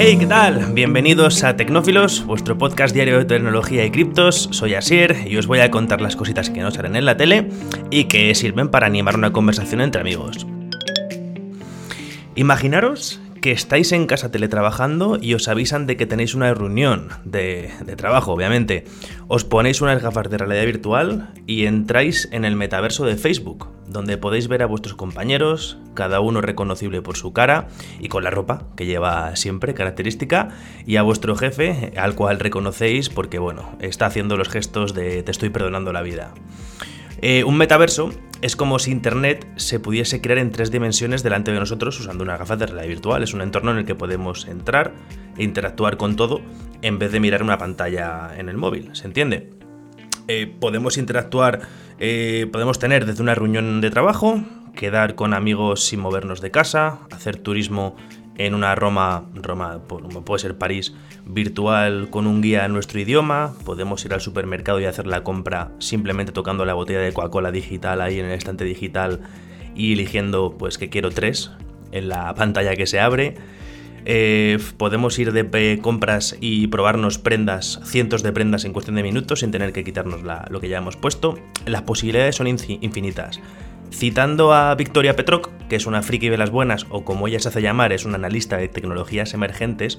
Hey, ¿qué tal? Bienvenidos a Tecnófilos, vuestro podcast diario de tecnología y criptos. Soy Asier y os voy a contar las cositas que no salen en la tele y que sirven para animar una conversación entre amigos. Imaginaros que estáis en casa teletrabajando y os avisan de que tenéis una reunión de, trabajo, obviamente. Os ponéis unas gafas de realidad virtual y entráis en el metaverso de Facebook, donde podéis ver a vuestros compañeros, cada uno reconocible por su cara y con la ropa que lleva siempre, característica, y a vuestro jefe, al cual reconocéis porque, bueno, está haciendo los gestos de te estoy perdonando la vida. Eh, un metaverso es como si Internet se pudiese crear en tres dimensiones delante de nosotros usando una gafas de realidad virtual. Es un entorno en el que podemos entrar e interactuar con todo en vez de mirar una pantalla en el móvil. ¿Se entiende? Eh, podemos interactuar, eh, podemos tener desde una reunión de trabajo, quedar con amigos sin movernos de casa, hacer turismo en una Roma, Roma puede ser París, virtual con un guía en nuestro idioma, podemos ir al supermercado y hacer la compra simplemente tocando la botella de Coca-Cola digital ahí en el estante digital y eligiendo pues que quiero tres en la pantalla que se abre. Eh, podemos ir de compras y probarnos prendas, cientos de prendas en cuestión de minutos sin tener que quitarnos lo que ya hemos puesto. Las posibilidades son infinitas. Citando a Victoria Petroc, que es una friki de las buenas, o como ella se hace llamar, es una analista de tecnologías emergentes,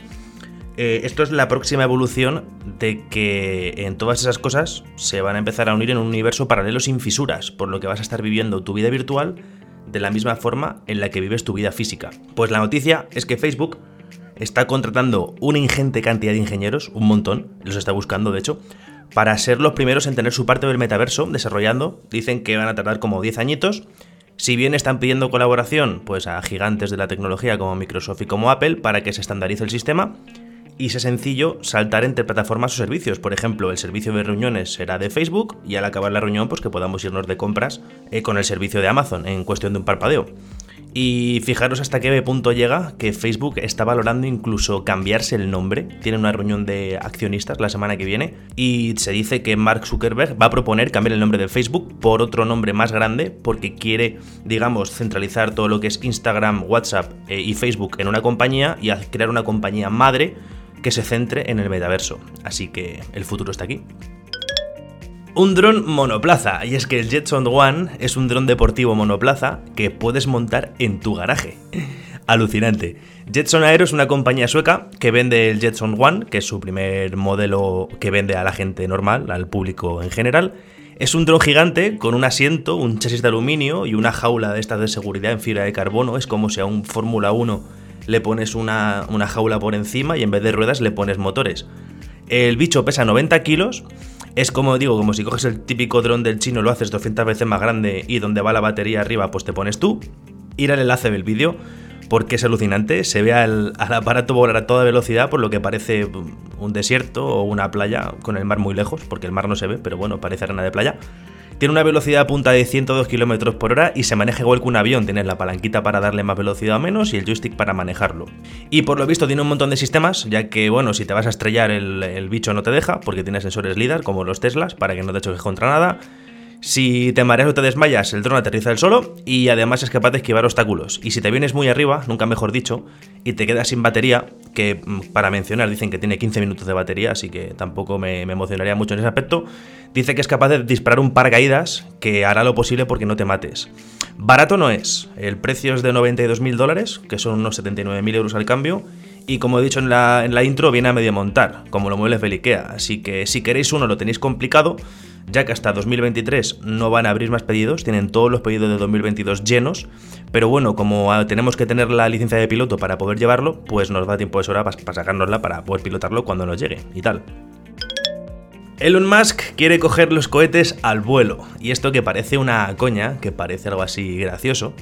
eh, esto es la próxima evolución de que en todas esas cosas se van a empezar a unir en un universo paralelo sin fisuras, por lo que vas a estar viviendo tu vida virtual de la misma forma en la que vives tu vida física. Pues la noticia es que Facebook está contratando una ingente cantidad de ingenieros, un montón, los está buscando de hecho, para ser los primeros en tener su parte del metaverso desarrollando. Dicen que van a tardar como 10 añitos. Si bien están pidiendo colaboración pues a gigantes de la tecnología como Microsoft y como Apple para que se estandarice el sistema y sea sencillo saltar entre plataformas o servicios. Por ejemplo, el servicio de reuniones será de Facebook y al acabar la reunión pues que podamos irnos de compras eh, con el servicio de Amazon en cuestión de un parpadeo. Y fijaros hasta qué punto llega que Facebook está valorando incluso cambiarse el nombre. Tiene una reunión de accionistas la semana que viene y se dice que Mark Zuckerberg va a proponer cambiar el nombre de Facebook por otro nombre más grande porque quiere, digamos, centralizar todo lo que es Instagram, WhatsApp eh, y Facebook en una compañía y crear una compañía madre que se centre en el metaverso. Así que el futuro está aquí. Un dron monoplaza, y es que el Jetson One es un dron deportivo monoplaza que puedes montar en tu garaje. Alucinante. Jetson Aero es una compañía sueca que vende el Jetson One, que es su primer modelo que vende a la gente normal, al público en general. Es un dron gigante con un asiento, un chasis de aluminio y una jaula de estas de seguridad en fibra de carbono. Es como si a un Fórmula 1 le pones una, una jaula por encima y en vez de ruedas le pones motores. El bicho pesa 90 kilos es como digo, como si coges el típico dron del chino, lo haces 200 veces más grande y donde va la batería arriba, pues te pones tú. Ir al enlace del vídeo porque es alucinante. Se ve al, aparato volar a toda velocidad, por lo que parece un desierto o una playa con el mar muy lejos, porque el mar no se ve, pero bueno, parece arena de playa. Tiene una velocidad punta de 102 km por hora y se maneja igual que un avión. Tienes la palanquita para darle más velocidad o menos y el joystick para manejarlo. Y por lo visto tiene un montón de sistemas, ya que, bueno, si te vas a estrellar el, bicho no te deja, porque tiene sensores LIDAR, como los Teslas, para que no te choques contra nada. Si te mareas o te desmayas, el dron aterriza el solo y además es capaz de esquivar obstáculos. Y si te vienes muy arriba, nunca mejor dicho, y te quedas sin batería, que mm, para mencionar dicen que tiene 15 minutos de batería, así que tampoco me, emocionaría mucho en ese aspecto, dice que es capaz de disparar un par caídas que hará lo posible porque no te mates. Barato no es, el precio es de 92.000 dólares, que son unos 79.000 euros al cambio, y como he dicho en la, intro, viene a medio montar, como los muebles de Ikea, así que si queréis uno lo tenéis complicado, ya que hasta 2023 no van a abrir más pedidos, tienen todos los pedidos de 2022 llenos, pero bueno, como tenemos que tener la licencia de piloto para poder llevarlo, pues nos da tiempo de sobra para sacárnosla para poder pilotarlo cuando nos llegue y tal. Elon Musk quiere coger los cohetes al vuelo, y esto que parece una coña, que parece algo así gracioso,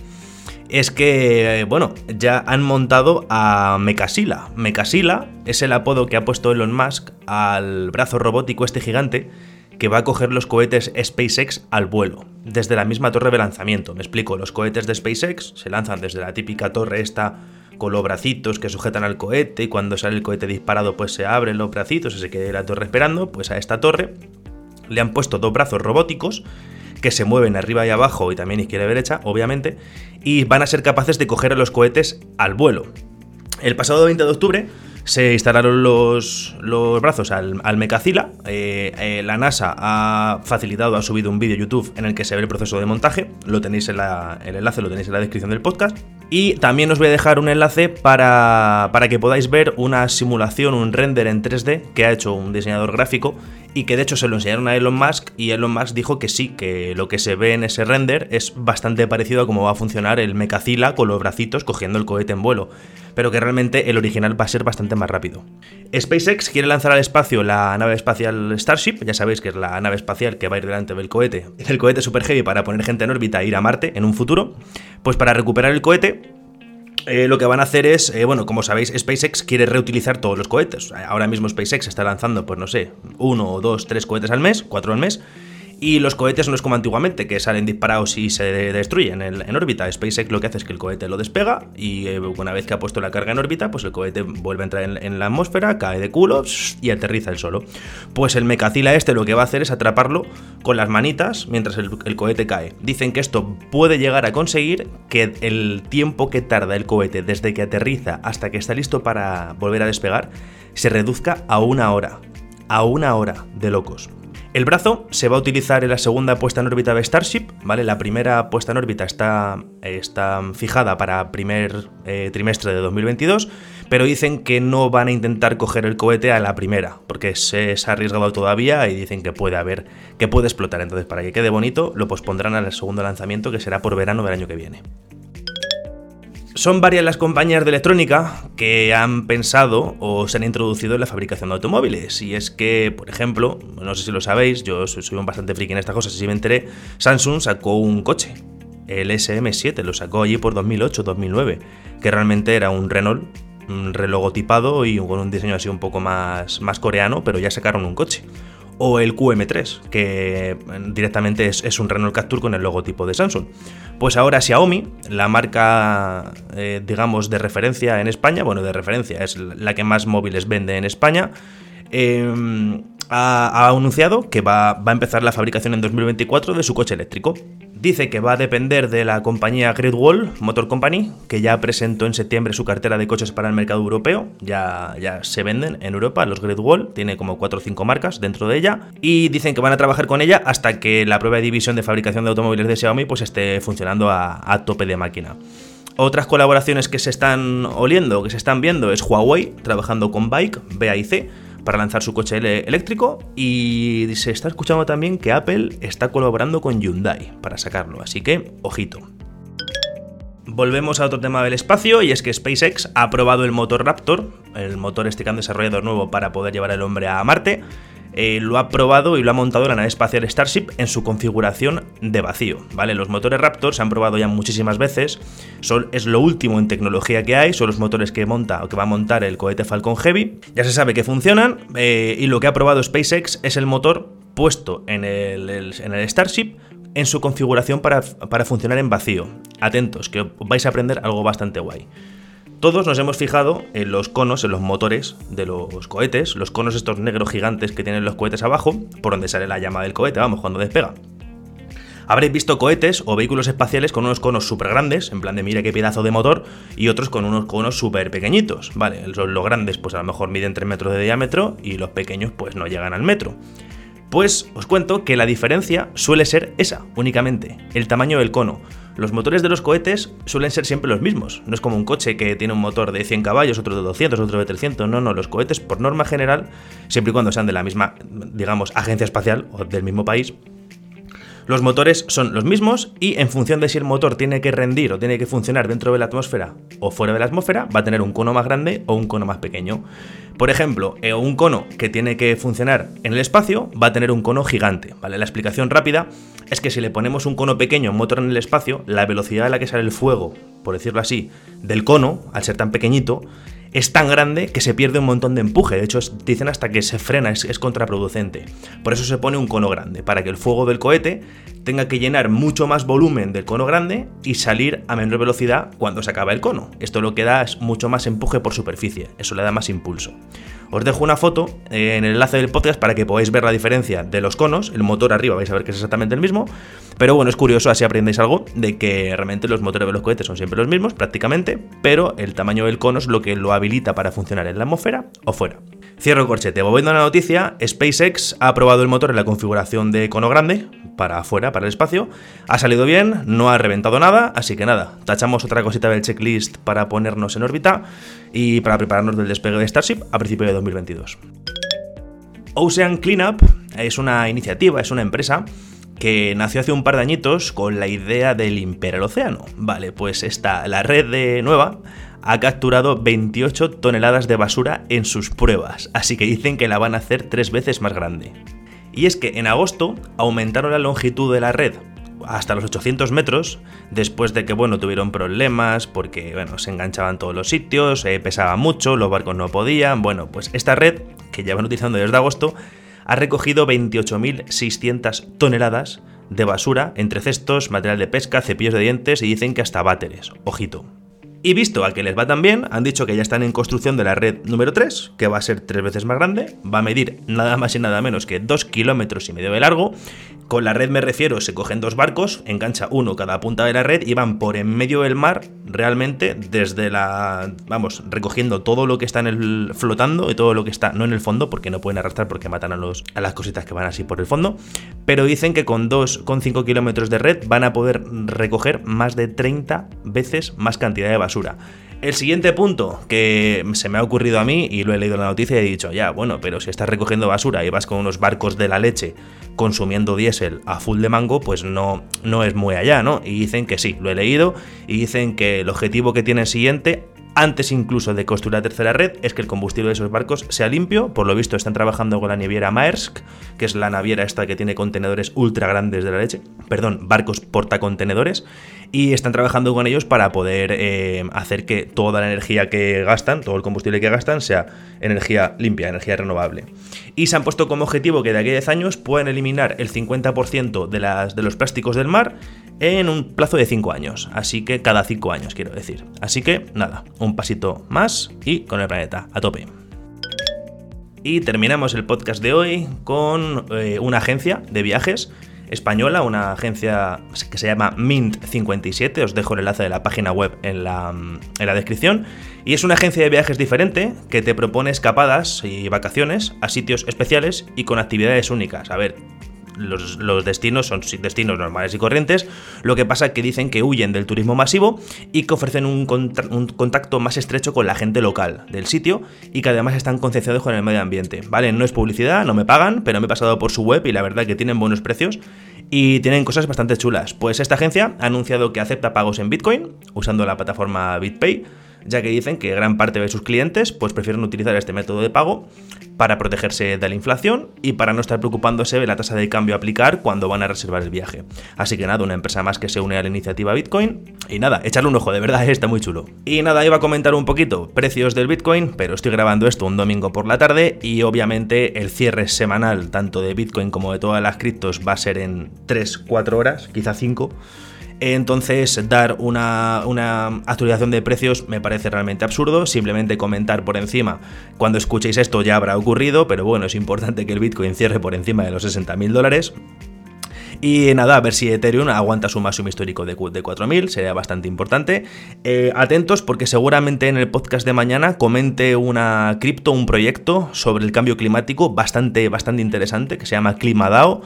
es que, bueno, ya han montado a Mecasila. Mecasila es el apodo que ha puesto Elon Musk al brazo robótico este gigante que va a coger los cohetes SpaceX al vuelo, desde la misma torre de lanzamiento. Me explico, los cohetes de SpaceX se lanzan desde la típica torre esta con los bracitos que sujetan al cohete y cuando sale el cohete disparado pues se abren los bracitos y se queda la torre esperando, pues a esta torre le han puesto dos brazos robóticos que se mueven arriba y abajo y también izquierda y derecha, obviamente, y van a ser capaces de coger a los cohetes al vuelo. El pasado 20 de octubre se instalaron los, los brazos al, al Mecacila. Eh, eh, la NASA ha facilitado, ha subido un vídeo YouTube en el que se ve el proceso de montaje. Lo tenéis en la, el enlace lo tenéis en la descripción del podcast. Y también os voy a dejar un enlace para, para que podáis ver una simulación, un render en 3D que ha hecho un diseñador gráfico y que de hecho se lo enseñaron a Elon Musk y Elon Musk dijo que sí, que lo que se ve en ese render es bastante parecido a cómo va a funcionar el Mecacila con los bracitos cogiendo el cohete en vuelo, pero que realmente el original va a ser bastante más rápido. SpaceX quiere lanzar al espacio la nave espacial Starship, ya sabéis que es la nave espacial que va a ir delante del cohete, el cohete Super Heavy para poner gente en órbita e ir a Marte en un futuro, pues para recuperar el cohete eh, lo que van a hacer es, eh, bueno, como sabéis, SpaceX quiere reutilizar todos los cohetes. Ahora mismo SpaceX está lanzando, pues no sé, uno, dos, tres cohetes al mes, cuatro al mes. Y los cohetes no es como antiguamente, que salen disparados y se destruyen en, órbita. SpaceX lo que hace es que el cohete lo despega y eh, una vez que ha puesto la carga en órbita, pues el cohete vuelve a entrar en, la atmósfera, cae de culo y aterriza el solo. Pues el mecacila este lo que va a hacer es atraparlo con las manitas mientras el, el cohete cae. Dicen que esto puede llegar a conseguir que el tiempo que tarda el cohete desde que aterriza hasta que está listo para volver a despegar se reduzca a una hora. A una hora de locos. El brazo se va a utilizar en la segunda puesta en órbita de Starship, ¿vale? La primera puesta en órbita está, está fijada para primer eh, trimestre de 2022, pero dicen que no van a intentar coger el cohete a la primera, porque se, ha arriesgado todavía y dicen que puede haber, que puede explotar. Entonces, para que quede bonito, lo pospondrán al segundo lanzamiento, que será por verano del año que viene. Son varias las compañías de electrónica que han pensado o se han introducido en la fabricación de automóviles. Y es que, por ejemplo, no sé si lo sabéis, yo soy, un bastante friki en estas cosas, si me enteré, Samsung sacó un coche, el SM7, lo sacó allí por 2008-2009, que realmente era un Renault relogotipado y con un diseño así un poco más, más coreano, pero ya sacaron un coche o el QM3, que directamente es, un Renault Capture con el logotipo de Samsung. Pues ahora Xiaomi, la marca, eh, digamos, de referencia en España, bueno, de referencia, es la que más móviles vende en España, em, ha, anunciado que va, a empezar la fabricación en 2024 de su coche eléctrico. Dice que va a depender de la compañía Great Wall Motor Company, que ya presentó en septiembre su cartera de coches para el mercado europeo. Ya, ya se venden en Europa los Great Wall, tiene como 4 o 5 marcas dentro de ella. Y dicen que van a trabajar con ella hasta que la de división de fabricación de automóviles de Xiaomi pues esté funcionando a, a tope de máquina. Otras colaboraciones que se están oliendo, que se están viendo, es Huawei trabajando con Bike, BAIC para lanzar su coche eléctrico y se está escuchando también que Apple está colaborando con Hyundai para sacarlo, así que ojito. Volvemos a otro tema del espacio y es que SpaceX ha probado el motor Raptor, el motor este que han desarrollado nuevo para poder llevar al hombre a Marte, eh, lo ha probado y lo ha montado la nave espacial Starship en su configuración de vacío. ¿vale? Los motores Raptor se han probado ya muchísimas veces, son, es lo último en tecnología que hay, son los motores que monta o que va a montar el cohete Falcon Heavy. Ya se sabe que funcionan eh, y lo que ha probado SpaceX es el motor puesto en el, en el Starship en su configuración para, para funcionar en vacío. Atentos, que vais a aprender algo bastante guay. Todos nos hemos fijado en los conos, en los motores de los cohetes, los conos estos negros gigantes que tienen los cohetes abajo, por donde sale la llama del cohete, vamos, cuando despega. Habréis visto cohetes o vehículos espaciales con unos conos súper grandes, en plan de mira qué pedazo de motor, y otros con unos conos súper pequeñitos. Vale, los, grandes pues a lo mejor miden 3 metros de diámetro y los pequeños pues no llegan al metro. Pues os cuento que la diferencia suele ser esa, únicamente, el tamaño del cono. Los motores de los cohetes suelen ser siempre los mismos. No es como un coche que tiene un motor de 100 caballos, otro de 200, otro de 300. No, no, los cohetes por norma general, siempre y cuando sean de la misma, digamos, agencia espacial o del mismo país, los motores son los mismos y en función de si el motor tiene que rendir o tiene que funcionar dentro de la atmósfera o fuera de la atmósfera, va a tener un cono más grande o un cono más pequeño. Por ejemplo, eh, un cono que tiene que funcionar en el espacio va a tener un cono gigante. ¿vale? La explicación rápida es que si le ponemos un cono pequeño, un motor en el espacio, la velocidad a la que sale el fuego, por decirlo así, del cono, al ser tan pequeñito, es tan grande que se pierde un montón de empuje. De hecho, dicen hasta que se frena, es, contraproducente. Por eso se pone un cono grande, para que el fuego del cohete tenga que llenar mucho más volumen del cono grande y salir a menor velocidad cuando se acaba el cono. Esto lo que da es mucho más empuje por superficie, eso le da más impulso. Os dejo una foto eh, en el enlace del podcast para que podáis ver la diferencia de los conos. El motor arriba vais a ver que es exactamente el mismo. Pero bueno, es curioso, así aprendéis algo de que realmente los motores de los cohetes son siempre siempre los mismos prácticamente, pero el tamaño del cono es lo que lo habilita para funcionar en la atmósfera o fuera. Cierro corchete, volviendo a la noticia, SpaceX ha probado el motor en la configuración de cono grande, para afuera, para el espacio. Ha salido bien, no ha reventado nada, así que nada, tachamos otra cosita del checklist para ponernos en órbita y para prepararnos del despegue de Starship a principios de 2022. Ocean Cleanup es una iniciativa, es una empresa que nació hace un par de añitos con la idea de limpiar el océano. Vale, pues esta, la red de nueva ha capturado 28 toneladas de basura en sus pruebas, así que dicen que la van a hacer tres veces más grande. Y es que en agosto aumentaron la longitud de la red hasta los 800 metros, después de que, bueno, tuvieron problemas porque, bueno, se enganchaban todos los sitios, eh, pesaba mucho, los barcos no podían, bueno, pues esta red, que llevan utilizando desde agosto, ha recogido 28.600 toneladas de basura entre cestos, material de pesca, cepillos de dientes y dicen que hasta váteres. Ojito. Y visto a que les va tan bien, han dicho que ya están en construcción de la red número 3, que va a ser tres veces más grande, va a medir nada más y nada menos que 2 kilómetros y medio de largo. Con la red me refiero, se cogen dos barcos, engancha uno cada punta de la red y van por en medio del mar, realmente, desde la. Vamos, recogiendo todo lo que está en el. flotando y todo lo que está, no en el fondo, porque no pueden arrastrar porque matan a, los, a las cositas que van así por el fondo. Pero dicen que con 2,5 kilómetros de red van a poder recoger más de 30 veces más cantidad de basura el siguiente punto que se me ha ocurrido a mí y lo he leído en la noticia y he dicho, ya, bueno, pero si estás recogiendo basura y vas con unos barcos de la leche consumiendo diésel a full de mango, pues no, no es muy allá, ¿no? Y dicen que sí, lo he leído y dicen que el objetivo que tiene el siguiente antes incluso de construir la tercera red, es que el combustible de esos barcos sea limpio. Por lo visto están trabajando con la naviera Maersk, que es la naviera esta que tiene contenedores ultra grandes de la leche, perdón, barcos portacontenedores, y están trabajando con ellos para poder eh, hacer que toda la energía que gastan, todo el combustible que gastan, sea energía limpia, energía renovable. Y se han puesto como objetivo que de aquí a 10 años puedan eliminar el 50% de, las, de los plásticos del mar en un plazo de 5 años. Así que cada 5 años, quiero decir. Así que nada, un pasito más y con el planeta a tope. Y terminamos el podcast de hoy con eh, una agencia de viajes española, una agencia que se llama Mint57, os dejo el enlace de la página web en la, en la, descripción, y es una agencia de viajes diferente que te propone escapadas y vacaciones a sitios especiales y con actividades únicas. A ver, los, destinos son destinos normales y corrientes, lo que pasa es que dicen que huyen del turismo masivo y que ofrecen un, contacto más estrecho con la gente local del sitio y que además están concienciados con el medio ambiente, ¿vale? No es publicidad, no me pagan, pero me he pasado por su web y la verdad que tienen buenos precios y tienen cosas bastante chulas. Pues esta agencia ha anunciado que acepta pagos en Bitcoin usando la plataforma BitPay ya que dicen que gran parte de sus clientes pues prefieren utilizar este método de pago para protegerse de la inflación y para no estar preocupándose de la tasa de cambio a aplicar cuando van a reservar el viaje. Así que nada, una empresa más que se une a la iniciativa Bitcoin y nada, echarle un ojo, de verdad está muy chulo. Y nada, iba a comentar un poquito precios del Bitcoin, pero estoy grabando esto un domingo por la tarde y obviamente el cierre semanal tanto de Bitcoin como de todas las criptos va a ser en 3-4 horas, quizá 5. Entonces, dar una, actualización de precios me parece realmente absurdo. Simplemente comentar por encima. Cuando escuchéis esto ya habrá ocurrido, pero bueno, es importante que el Bitcoin cierre por encima de los 60.000 dólares. Y nada, a ver si Ethereum aguanta su máximo histórico de, 4.000, sería bastante importante. Eh, atentos porque seguramente en el podcast de mañana comente una cripto, un proyecto sobre el cambio climático bastante, bastante interesante que se llama ClimaDAO.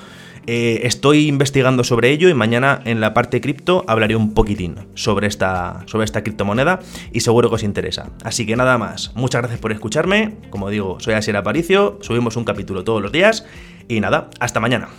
Eh, estoy investigando sobre ello y mañana en la parte cripto hablaré un poquitín sobre esta, sobre esta criptomoneda y seguro que os interesa. Así que nada más, muchas gracias por escucharme. Como digo, soy Asier Aparicio, subimos un capítulo todos los días y nada, hasta mañana.